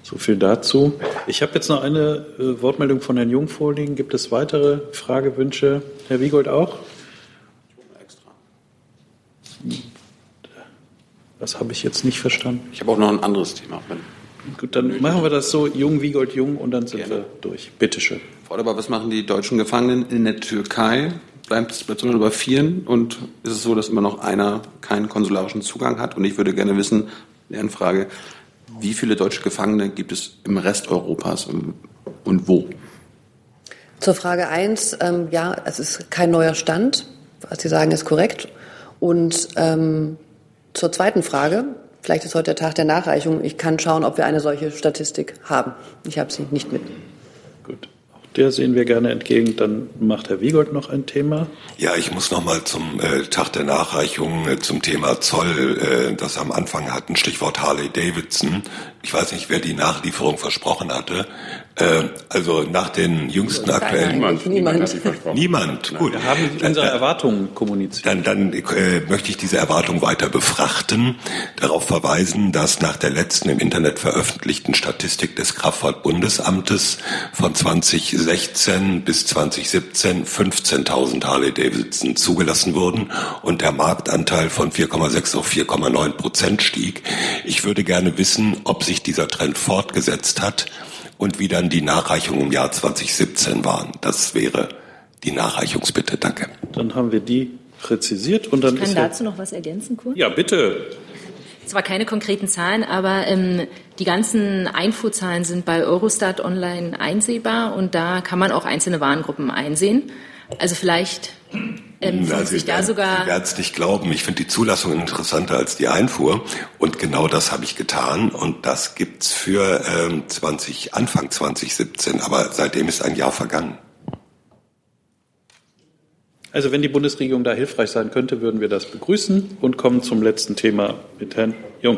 So viel dazu. Ich habe jetzt noch eine äh, Wortmeldung von Herrn Jung vorliegen. Gibt es weitere Fragewünsche? Herr Wiegold auch? Das habe ich jetzt nicht verstanden. Ich habe auch noch ein anderes Thema. Gut, dann machen wir das so, Jung, Wiegold, Jung und dann sind Gerne. wir durch. Bitte schön. Frau Deber, was machen die deutschen Gefangenen in der Türkei? Bleibt es bei über vieren und ist es so, dass immer noch einer keinen konsularischen Zugang hat? Und ich würde gerne wissen, deren Frage, wie viele deutsche Gefangene gibt es im Rest Europas und wo? Zur Frage 1, ähm, ja, es ist kein neuer Stand. Was Sie sagen, ist korrekt. Und ähm, zur zweiten Frage, vielleicht ist heute der Tag der Nachreichung. Ich kann schauen, ob wir eine solche Statistik haben. Ich habe sie nicht mit. Gut. Der sehen wir gerne entgegen. Dann macht Herr Wiegold noch ein Thema. Ja, ich muss noch mal zum äh, Tag der Nachreichung äh, zum Thema Zoll, äh, das am Anfang hatten, Stichwort Harley Davidson. ich weiß nicht, wer die Nachlieferung versprochen hatte. Äh, also nach den jüngsten aktuellen. Niemand. Niemand. Niemand. Gut. Wir haben unsere Erwartungen kommuniziert. Dann, dann äh, möchte ich diese Erwartung weiter befrachten, darauf verweisen, dass nach der letzten im Internet veröffentlichten Statistik des Kraftfahrtbundesamtes von 2016 bis 2017 15.000 Harley Davidson zugelassen wurden und der Marktanteil von 4,6 auf 4,9 Prozent stieg. Ich würde gerne wissen, ob sich dieser Trend fortgesetzt hat und wie dann die Nachreichungen im Jahr 2017 waren. Das wäre die Nachreichungsbitte. Danke. Dann haben wir die präzisiert und dann Ich kann ist ja, dazu noch was ergänzen, kurz? ja bitte. Zwar keine konkreten Zahlen, aber ähm, die ganzen Einfuhrzahlen sind bei Eurostat online einsehbar und da kann man auch einzelne Warengruppen einsehen. Also vielleicht ähm, findet sich Sie da sogar Sie werden es nicht glauben. Ich finde die Zulassung interessanter als die Einfuhr. Und genau das habe ich getan. Und das gibt's für ähm, 20, Anfang 2017. Aber seitdem ist ein Jahr vergangen. Also wenn die Bundesregierung da hilfreich sein könnte, würden wir das begrüßen und kommen zum letzten Thema mit Herrn Jung.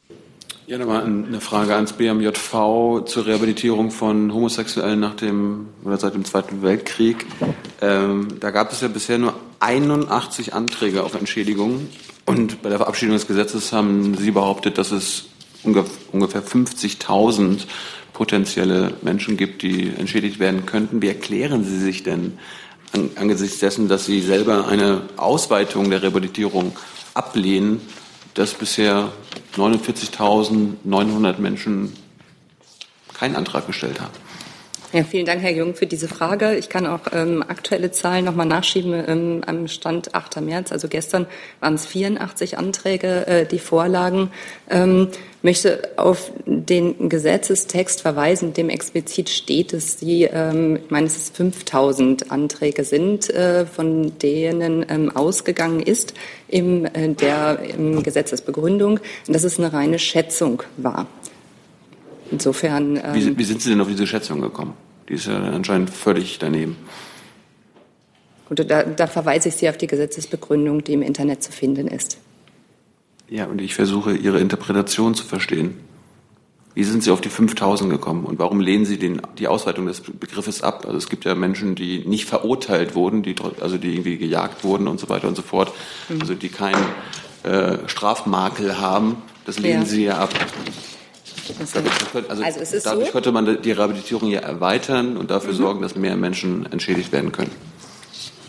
Ja, nochmal eine Frage ans BMJV zur Rehabilitierung von Homosexuellen nach dem oder seit dem Zweiten Weltkrieg. Ähm, da gab es ja bisher nur 81 Anträge auf Entschädigung und bei der Verabschiedung des Gesetzes haben Sie behauptet, dass es ungef- ungefähr 50.000 potenzielle Menschen gibt, die entschädigt werden könnten. Wie erklären Sie sich denn an, angesichts dessen, dass Sie selber eine Ausweitung der Rehabilitierung ablehnen, dass bisher 49.900 Menschen keinen Antrag gestellt haben? Ja, vielen Dank, Herr Jung, für diese Frage. Ich kann auch ähm, aktuelle Zahlen nochmal nachschieben. Ähm, am Stand 8. März, also gestern, waren es 84 Anträge, äh, die vorlagen. Ähm, möchte auf den Gesetzestext verweisen, dem explizit steht, dass die, ähm, ich meine, es ist 5000 Anträge sind, äh, von denen ähm, ausgegangen ist im, äh, der im Gesetzesbegründung, dass es eine reine Schätzung war. Insofern. Ähm, Wie, wie sind Sie denn auf diese Schätzung gekommen? Die ist ja anscheinend völlig daneben. Gut, da, da verweise ich Sie auf die Gesetzesbegründung, die im Internet zu finden ist. Ja, und ich versuche, Ihre Interpretation zu verstehen. Wie sind Sie auf die 5000 gekommen und warum lehnen Sie den, die Ausweitung des Begriffes ab? Also es gibt ja Menschen, die nicht verurteilt wurden, die, also die irgendwie gejagt wurden und so weiter und so fort, Mhm. also die keinen äh, Strafmakel haben. Das lehnen Ja. Sie ja ab. Könnte- also Also es ist dadurch so- könnte man die Rehabilitierung ja erweitern und dafür Mhm. sorgen, dass mehr Menschen entschädigt werden können.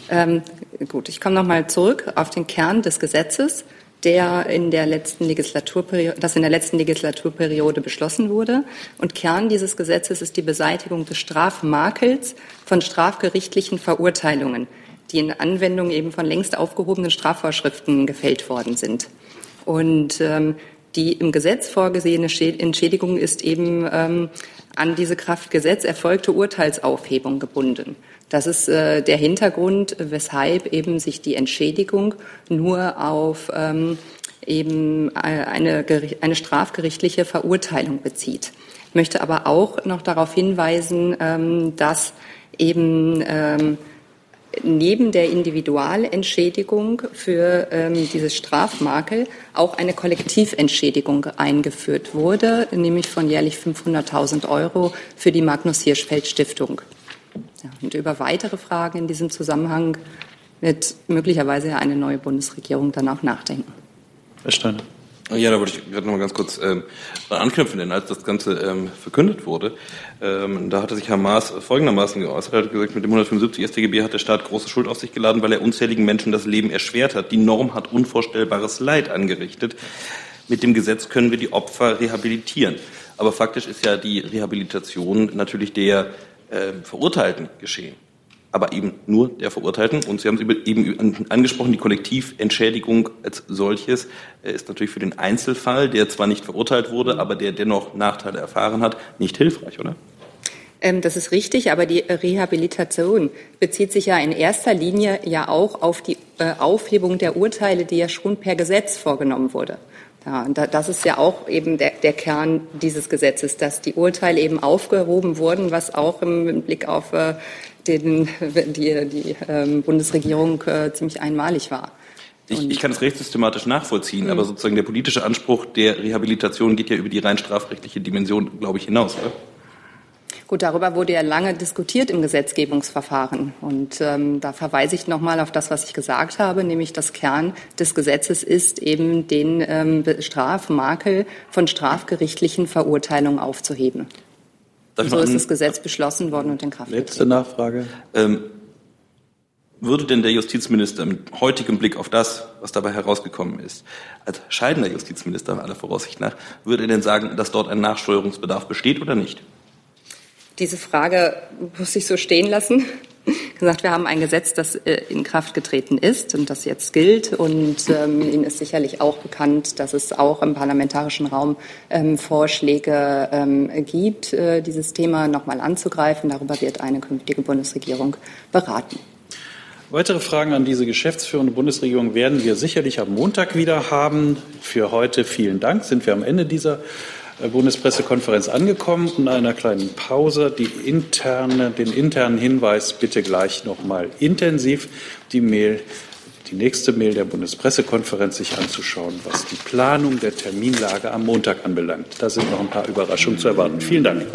Ähm, gut, ich komme nochmal zurück auf den Kern des Gesetzes, der in der letzten Legislaturperiode, das in der letzten Legislaturperiode beschlossen wurde. Und Kern dieses Gesetzes ist die Beseitigung des Strafmakels von strafgerichtlichen Verurteilungen, die in Anwendung eben von längst aufgehobenen Strafvorschriften gefällt worden sind. Und ähm, die im Gesetz vorgesehene Schä- Entschädigung ist eben ähm, an diese Kraftgesetz erfolgte Urteilsaufhebung gebunden. Das ist äh, der Hintergrund, weshalb eben sich die Entschädigung nur auf ähm, eben äh, eine, eine strafgerichtliche Verurteilung bezieht. Ich möchte aber auch noch darauf hinweisen, ähm, dass eben ähm, neben der Individualentschädigung für ähm, dieses Strafmakel auch eine Kollektiventschädigung eingeführt wurde, nämlich von jährlich 500.000 Euro für die Magnus Hirschfeld Stiftung. Ja, und über weitere Fragen in diesem Zusammenhang wird möglicherweise eine neue Bundesregierung dann auch nachdenken. Herr Steiner. Ja, da wollte ich gerade noch mal ganz kurz ähm, anknüpfen, denn als das Ganze ähm, verkündet wurde, ähm, da hatte sich Herr Maas folgendermaßen geäußert. Er hat gesagt, mit dem 175 StGB hat der Staat große Schuld auf sich geladen, weil er unzähligen Menschen das Leben erschwert hat. Die Norm hat unvorstellbares Leid angerichtet. Mit dem Gesetz können wir die Opfer rehabilitieren. Aber faktisch ist ja die Rehabilitation natürlich der äh, Verurteilten geschehen aber eben nur der Verurteilten. Und Sie haben es eben angesprochen, die Kollektiventschädigung als solches äh, ist natürlich für den Einzelfall, der zwar nicht verurteilt wurde, aber der dennoch Nachteile erfahren hat, nicht hilfreich, oder? Ähm, das ist richtig, aber die Rehabilitation bezieht sich ja in erster Linie ja auch auf die äh, Aufhebung der Urteile, die ja schon per Gesetz vorgenommen wurde. Ja, das ist ja auch eben der, der, Kern dieses Gesetzes, dass die Urteile eben aufgehoben wurden, was auch im Blick auf äh, den, [laughs] die, die ähm, Bundesregierung äh, ziemlich einmalig war. Ich, ich, kann es rechtssystematisch nachvollziehen, mhm. aber sozusagen der politische Anspruch der Rehabilitation geht ja über die rein strafrechtliche Dimension, glaube ich, hinaus. Oder? Gut, darüber wurde ja lange diskutiert im Gesetzgebungsverfahren. Und ähm, da verweise ich nochmal auf das, was ich gesagt habe, nämlich das Kern des Gesetzes ist eben den ähm, Strafmakel von strafgerichtlichen Verurteilungen aufzuheben. So ist das Gesetz beschlossen worden und in Kraft Letzte Nachfrage. Ähm, würde denn der Justizminister mit heutigem Blick auf das, was dabei herausgekommen ist, als scheidender Justizminister aller Voraussicht nach, würde er denn sagen, dass dort ein Nachsteuerungsbedarf besteht oder nicht? Diese Frage muss ich so stehen lassen. Gesagt, wir haben ein Gesetz, das äh, in Kraft getreten ist und das jetzt gilt. Und ähm, Ihnen ist sicherlich auch bekannt, dass es auch im parlamentarischen Raum ähm, Vorschläge ähm, gibt, äh, dieses Thema nochmal anzugreifen. Darüber wird eine künftige Bundesregierung beraten. Weitere Fragen an diese geschäftsführende Bundesregierung werden wir sicherlich am Montag wieder haben. Für heute vielen Dank. Sind wir am Ende dieser Bundespressekonferenz angekommen. In einer kleinen Pause die interne, den internen Hinweis bitte gleich noch mal intensiv die Mail, die nächste Mail der Bundespressekonferenz sich anzuschauen, was die Planung der Terminlage am Montag anbelangt. Da sind noch ein paar Überraschungen zu erwarten. Vielen Dank.